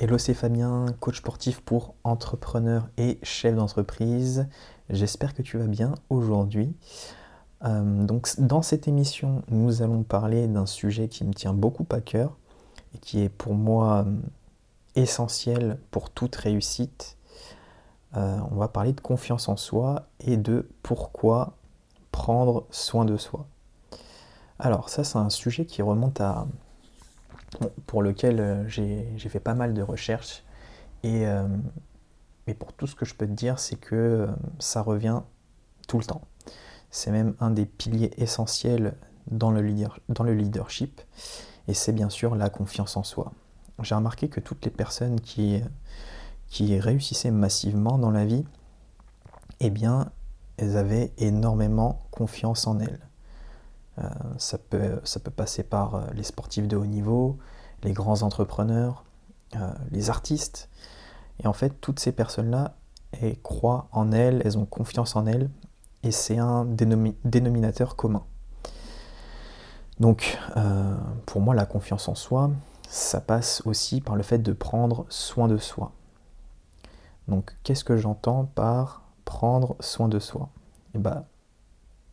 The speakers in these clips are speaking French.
Hello, c'est Fabien, coach sportif pour entrepreneurs et chef d'entreprise. J'espère que tu vas bien aujourd'hui. Euh, donc, dans cette émission, nous allons parler d'un sujet qui me tient beaucoup à cœur et qui est pour moi euh, essentiel pour toute réussite. Euh, on va parler de confiance en soi et de pourquoi prendre soin de soi. Alors, ça, c'est un sujet qui remonte à pour lequel euh, j'ai fait pas mal de recherches. Et, euh, mais pour tout ce que je peux te dire, c'est que euh, ça revient tout le temps. C'est même un des piliers essentiels dans le, leadership. Et c'est bien sûr la confiance en soi. J'ai remarqué que toutes les personnes qui, qui réussissaient massivement dans la vie, eh bien, elles avaient énormément confiance en elles. Euh, ça, peut, ça peut passer par euh, les sportifs de haut niveau, les grands entrepreneurs, euh, les artistes. Et en fait, toutes ces personnes-là, elles croient en elles, elles ont confiance en elles, et c'est un dénominateur commun. Donc, pour moi, la confiance en soi, ça passe aussi par le fait de prendre soin de soi. Donc, qu'est-ce que j'entends par prendre soin de soi? Ben,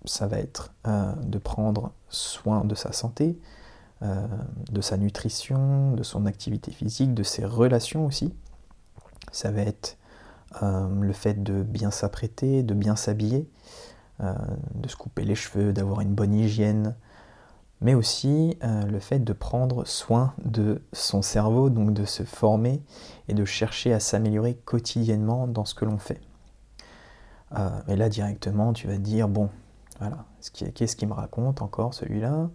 ça va être euh, de prendre soin de sa santé, euh, de sa nutrition, de son activité physique, de ses relations aussi. Ça va être euh, le fait de bien s'apprêter, de bien s'habiller, de se couper les cheveux, d'avoir une bonne hygiène, mais aussi le fait de prendre soin de son cerveau, donc de se former et de chercher à s'améliorer quotidiennement dans ce que l'on fait. et là directement, tu vas te dire, bon, voilà. Qu'est-ce qu'il me raconte encore celui-là?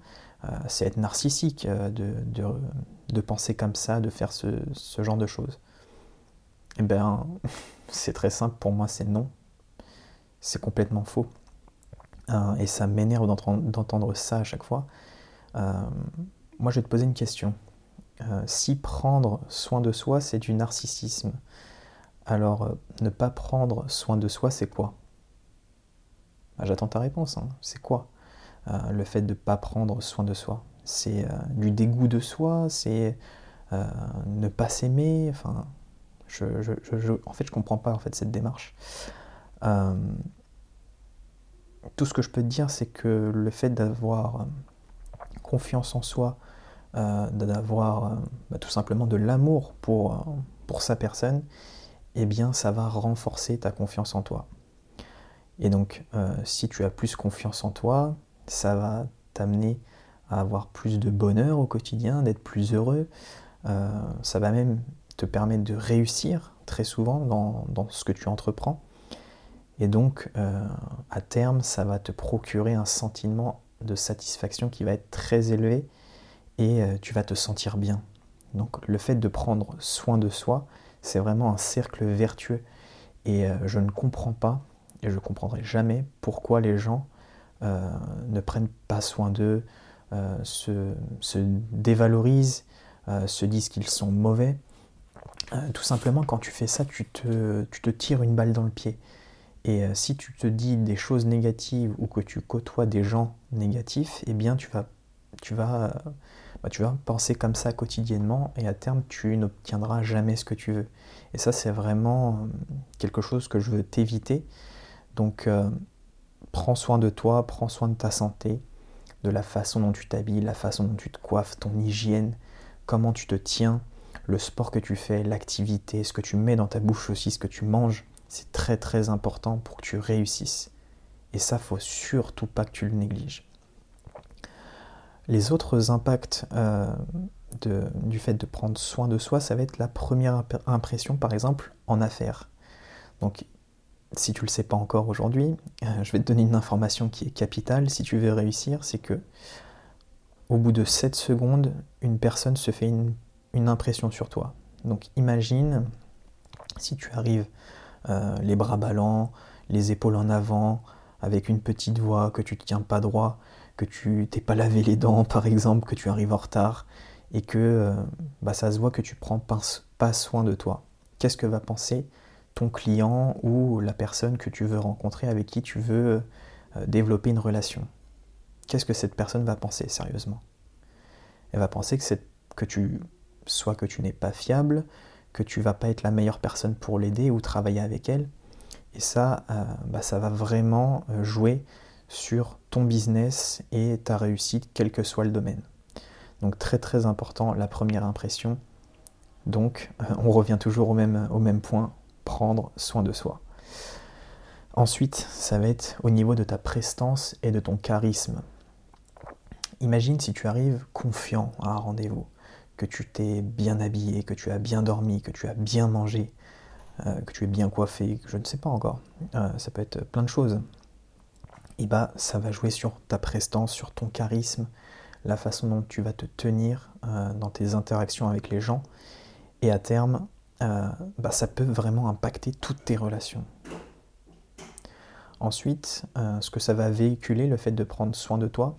Euh, C'est être narcissique euh, de, penser comme ça, de faire ce, genre de choses. Eh bien, c'est très simple pour moi, c'est non. C'est complètement faux. Euh, et ça m'énerve d'entendre ça à chaque fois. moi, je vais te poser une question. si prendre soin de soi, c'est du narcissisme, alors ne pas prendre soin de soi, c'est quoi? J'attends ta réponse. Hein. C'est quoi? Euh, le fait de ne pas prendre soin de soi C'est euh, du dégoût de soi C'est euh, ne pas s'aimer Enfin, je, en fait, je comprends pas en fait cette démarche. tout ce que je peux te dire, c'est que le fait d'avoir confiance en soi, d'avoir bah, tout simplement de l'amour pour, pour sa personne, eh bien, ça va renforcer ta confiance en toi. Et donc, euh, si tu as plus confiance en toi, ça va t'amener à avoir plus de bonheur au quotidien, d'être plus heureux. Euh, ça va même te permettre de réussir très souvent dans, ce que tu entreprends. Et donc, euh, à terme, ça va te procurer un sentiment de satisfaction qui va être très élevé et tu vas te sentir bien. Donc, le fait de prendre soin de soi, c'est vraiment un cercle vertueux. Et je ne comprends pas et je ne comprendrai jamais pourquoi les gens euh, ne prennent pas soin d'eux, euh, se, dévalorisent, euh, se disent qu'ils sont mauvais. tout simplement, quand tu fais ça, tu te, tu te, tires une balle dans le pied. Et si tu te dis des choses négatives ou que tu côtoies des gens négatifs, eh bien tu vas, tu vas, bah, tu vas penser comme ça quotidiennement et à terme tu n'obtiendras jamais ce que tu veux. Et ça c'est vraiment quelque chose que je veux t'éviter donc euh, prends soin de toi, prends soin de ta santé, de la façon dont tu t'habilles, la façon dont tu te coiffes, ton hygiène, comment tu te tiens, le sport que tu fais, l'activité, ce que tu mets dans ta bouche aussi, ce que tu manges, c'est très très important pour que tu réussisses. Et ça, faut surtout pas que tu le négliges. Les autres impacts euh, du fait de prendre soin de soi, ça va être la première impression, par exemple, en affaires. Si tu ne le sais pas encore aujourd'hui, euh, je vais te donner une information qui est capitale si tu veux réussir, c'est que au bout de 7 secondes, une personne se fait une, impression sur toi. Donc imagine si tu arrives euh, les bras ballants, les épaules en avant, avec une petite voix, que tu ne tiens pas droit, que tu t'es pas lavé les dents par exemple, que tu arrives en retard, et que euh, bah, ça se voit que tu prends pas soin de toi. Qu'est-ce que va penser ton client ou la personne que tu veux rencontrer, avec qui tu veux euh, développer une relation. Qu'est-ce que cette personne va penser sérieusement? Elle va penser que, tu soit que tu n'es pas fiable, que tu vas pas être la meilleure personne pour l'aider ou travailler avec elle. Et ça, euh, bah, ça va vraiment euh, jouer sur ton business et ta réussite, quel que soit le domaine. Donc très très important, la première impression. Donc on revient toujours au même point, prendre soin de soi. Ensuite, ça va être au niveau de ta prestance et de ton charisme. Imagine si tu arrives confiant à un rendez-vous, que tu t'es bien habillé, que tu as bien dormi, que tu as bien mangé, euh, que tu es bien coiffé, je ne sais pas encore. Euh, ça peut être plein de choses. Et bah, ça va jouer sur ta prestance, sur ton charisme, la façon dont tu vas te tenir euh, dans tes interactions avec les gens. Et à terme, bah, ça peut vraiment impacter toutes tes relations. Ensuite, ce que ça va véhiculer, le fait de prendre soin de toi,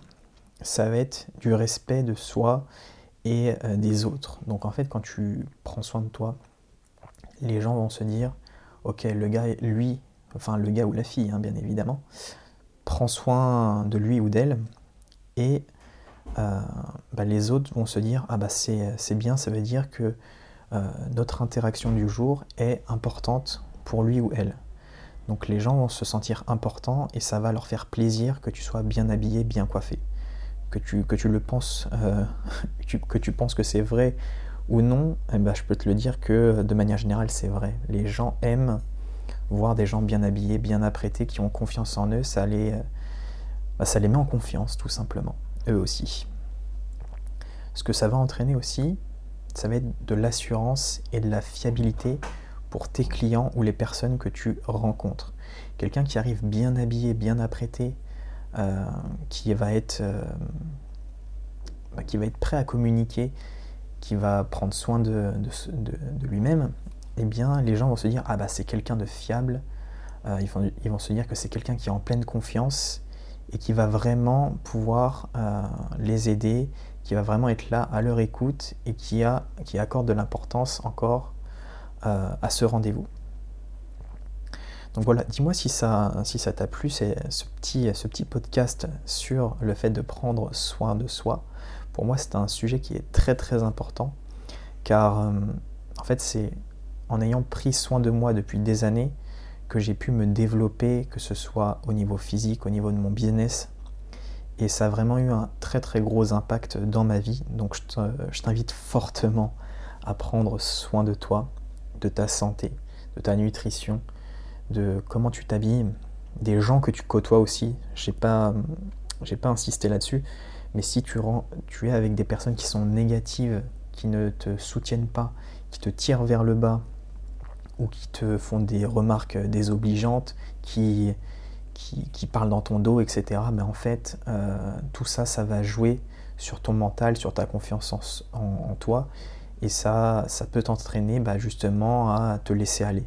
ça va être du respect de soi et des autres. Donc en fait, quand tu prends soin de toi, les gens vont se dire, ok, le gars, lui, enfin le gars ou la fille, hein, bien évidemment, prend soin de lui ou d'elle, et euh, bah, les autres vont se dire, ah bah c'est bien, ça veut dire que euh, notre interaction du jour est importante pour lui ou elle. Donc les gens vont se sentir importants et ça va leur faire plaisir que tu sois bien habillé, bien coiffé. Que tu, que tu le penses, euh, que tu penses que c'est vrai ou non, eh ben, je peux te le dire que de manière générale, c'est vrai. Les gens aiment voir des gens bien habillés, bien apprêtés, qui ont confiance en eux. Ça les, bah, ça les met en confiance, tout simplement. Eux aussi. Ce que ça va entraîner aussi, ça va être de l'assurance et de la fiabilité pour tes clients ou les personnes que tu rencontres. Quelqu'un qui arrive bien habillé, bien apprêté, euh, qui, va être, euh, bah, qui va être prêt à communiquer, qui va prendre soin de, lui-même, eh bien les gens vont se dire ah bah c'est quelqu'un de fiable, euh, ils, vont, ils, vont, se dire que c'est quelqu'un qui est en pleine confiance et qui va vraiment pouvoir euh, les aider, qui va vraiment être là à leur écoute et qui, a, qui accorde de l'importance encore euh, à ce rendez-vous. Donc voilà, dis-moi si ça si ça t'a plu, ce petit, ce petit podcast sur le fait de prendre soin de soi. Pour moi, c'est un sujet qui est très très important car euh, en fait, c'est en ayant pris soin de moi depuis des années j'ai pu me développer, que ce soit au niveau physique, au niveau de mon business. Et ça a vraiment eu un très très gros impact dans ma vie. Donc je t'invite fortement à prendre soin de toi, de ta santé, de ta nutrition, de comment tu t'habilles, des gens que tu côtoies aussi. J'ai pas, j'ai pas insisté là-dessus, mais si tu, tu es avec des personnes qui sont négatives, qui ne te soutiennent pas, qui te tirent vers le bas, ou qui te font des remarques désobligeantes, qui, qui, parlent dans ton dos, etc., mais ben, en fait, euh, tout ça, ça va jouer sur ton mental, sur ta confiance en, toi, et ça, ça peut t'entraîner bah, justement à te laisser aller.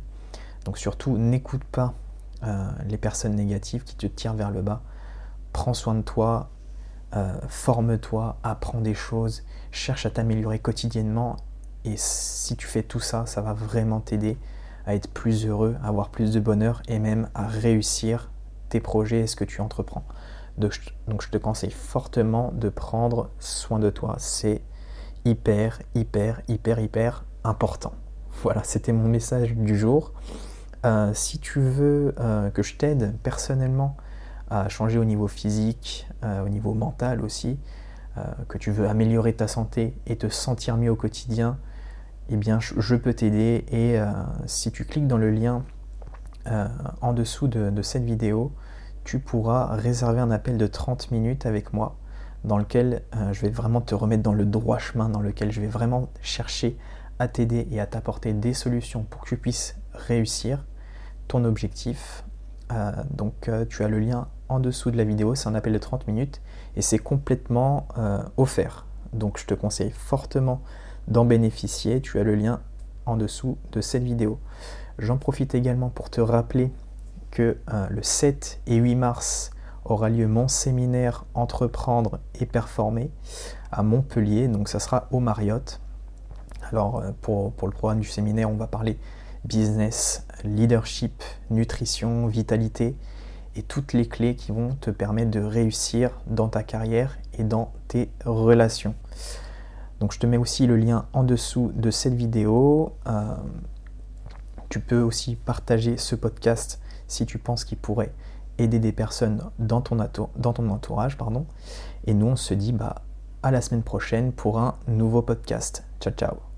Donc surtout, n'écoute pas euh, les personnes négatives qui te tirent vers le bas. Prends soin de toi, euh, forme-toi, apprends des choses, cherche à t'améliorer quotidiennement. Et si tu fais tout ça, ça va vraiment t'aider à être plus heureux, à avoir plus de bonheur et même à réussir tes projets et ce que tu entreprends. Donc, je te conseille fortement de prendre soin de toi. C'est hyper, hyper, hyper, hyper important. Voilà, c'était mon message du jour. Euh, si tu veux euh, que je t'aide personnellement à changer au niveau physique, euh, au niveau mental aussi, que tu veux améliorer ta santé et te sentir mieux au quotidien, eh bien je, peux t'aider et euh, si tu cliques dans le lien en dessous de, cette vidéo, tu pourras réserver un appel de 30 minutes avec moi dans lequel je vais vraiment te remettre dans le droit chemin, dans lequel je vais vraiment chercher à t'aider et à t'apporter des solutions pour que tu puisses réussir ton objectif. donc tu as le lien en dessous de la vidéo, c'est un appel de 30 minutes et c'est complètement euh, offert. Donc je te conseille fortement d'en bénéficier. Tu as le lien en dessous de cette vidéo. J'en profite également pour te rappeler que euh, le 7 et 8 mars aura lieu mon séminaire Entreprendre et Performer à Montpellier. Donc ça sera au Marriott. Alors euh, pour, pour le programme du séminaire, on va parler business, leadership, nutrition, vitalité et toutes les clés qui vont te permettre de réussir dans ta carrière et dans tes relations. Donc je te mets aussi le lien en dessous de cette vidéo. Euh, tu peux aussi partager ce podcast si tu penses qu'il pourrait aider des personnes dans ton, entourage. Pardon. Et nous, on se dit bah, à la semaine prochaine pour un nouveau podcast. Ciao, ciao